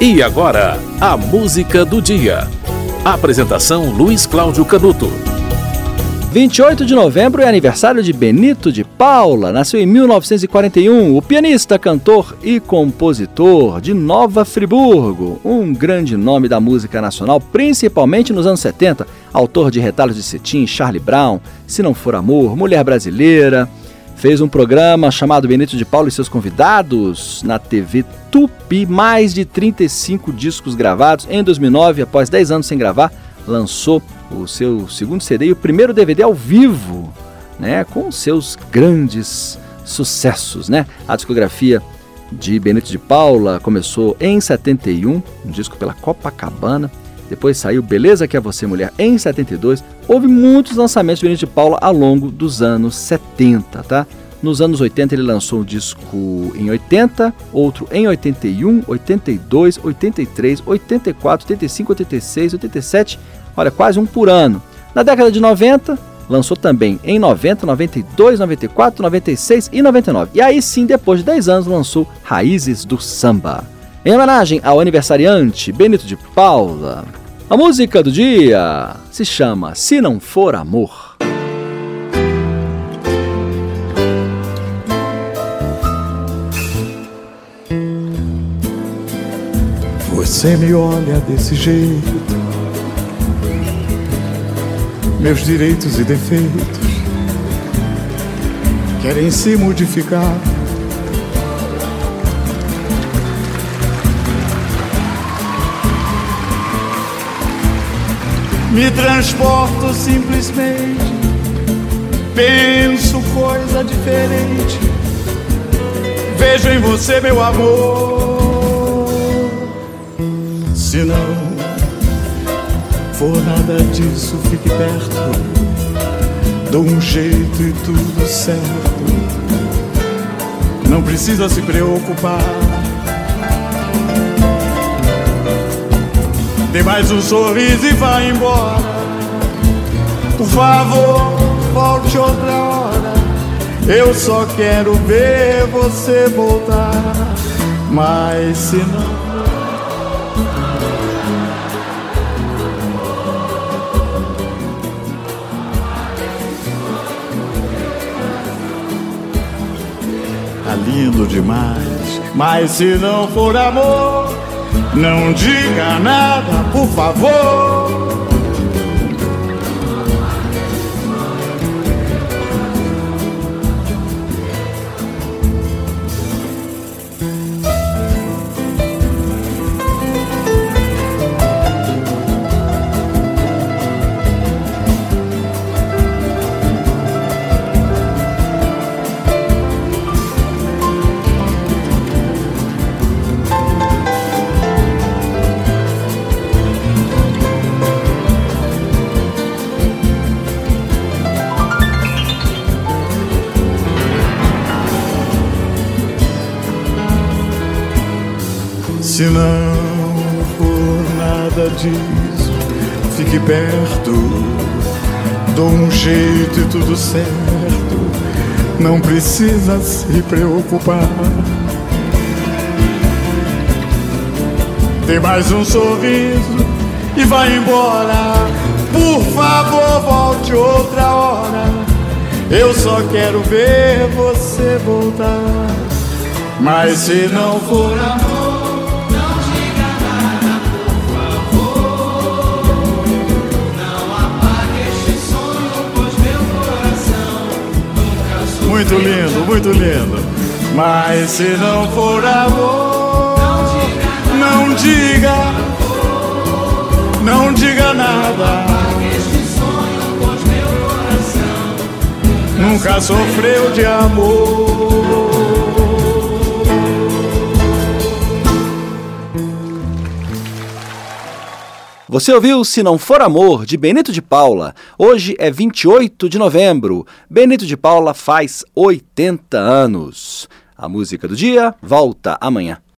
E agora, a música do dia. Apresentação Luiz Cláudio Canuto. 28 de novembro é aniversário de Benito de Paula. Nasceu em 1941, o pianista, cantor e compositor de Nova Friburgo, um grande nome da música nacional, principalmente nos anos 70. Autor de Retalhos de Cetim, Charlie Brown, Se Não For Amor, Mulher Brasileira, fez um programa chamado Benito de Paulo e seus convidados na TV Tupi, mais de 35 discos gravados. Em 2009, após 10 anos sem gravar, lançou o seu segundo CD e o primeiro DVD ao vivo, né, com seus grandes sucessos, né? A discografia de Benito de Paula começou em 71, um disco pela Copacabana. Depois saiu Beleza que é você mulher em 72. Houve muitos lançamentos de Benito de Paula ao longo dos anos 70, tá? Nos anos 80 ele lançou um disco em 80, outro em 81, 82, 83, 84, 85, 86, 87, olha, quase um por ano. Na década de 90, lançou também em 90, 92, 94, 96 e 99. E aí sim, depois de 10 anos, lançou Raízes do Samba. Em homenagem ao aniversariante Benito de Paula, a música do dia se chama Se Não For Amor. Você me olha desse jeito, meus direitos e defeitos querem se modificar. Me transporto simplesmente, penso coisa diferente. Vejo em você meu amor. Se não for nada disso, fique perto. Dou um jeito e tudo certo. Não precisa se preocupar. Dê mais um sorriso e vá embora. Por favor, volte outra hora. Eu só quero ver você voltar. Mas se não. Tá lindo demais. Mas se não for amor, não diga nada, por favor. Se não for nada disso, fique perto. Dou um jeito e tudo certo. Não precisa se preocupar. Dê mais um sorriso e vai embora. Por favor, volte outra hora. Eu só quero ver você voltar. Mas se não for amor. Muito lindo, muito lindo. Mas se não for amor, não diga, não diga nada. Nunca sofreu de amor. Você ouviu Se Não For Amor, de Benito de Paula. Hoje é 28 de novembro. Benito de Paula faz 80 anos. A música do dia volta amanhã.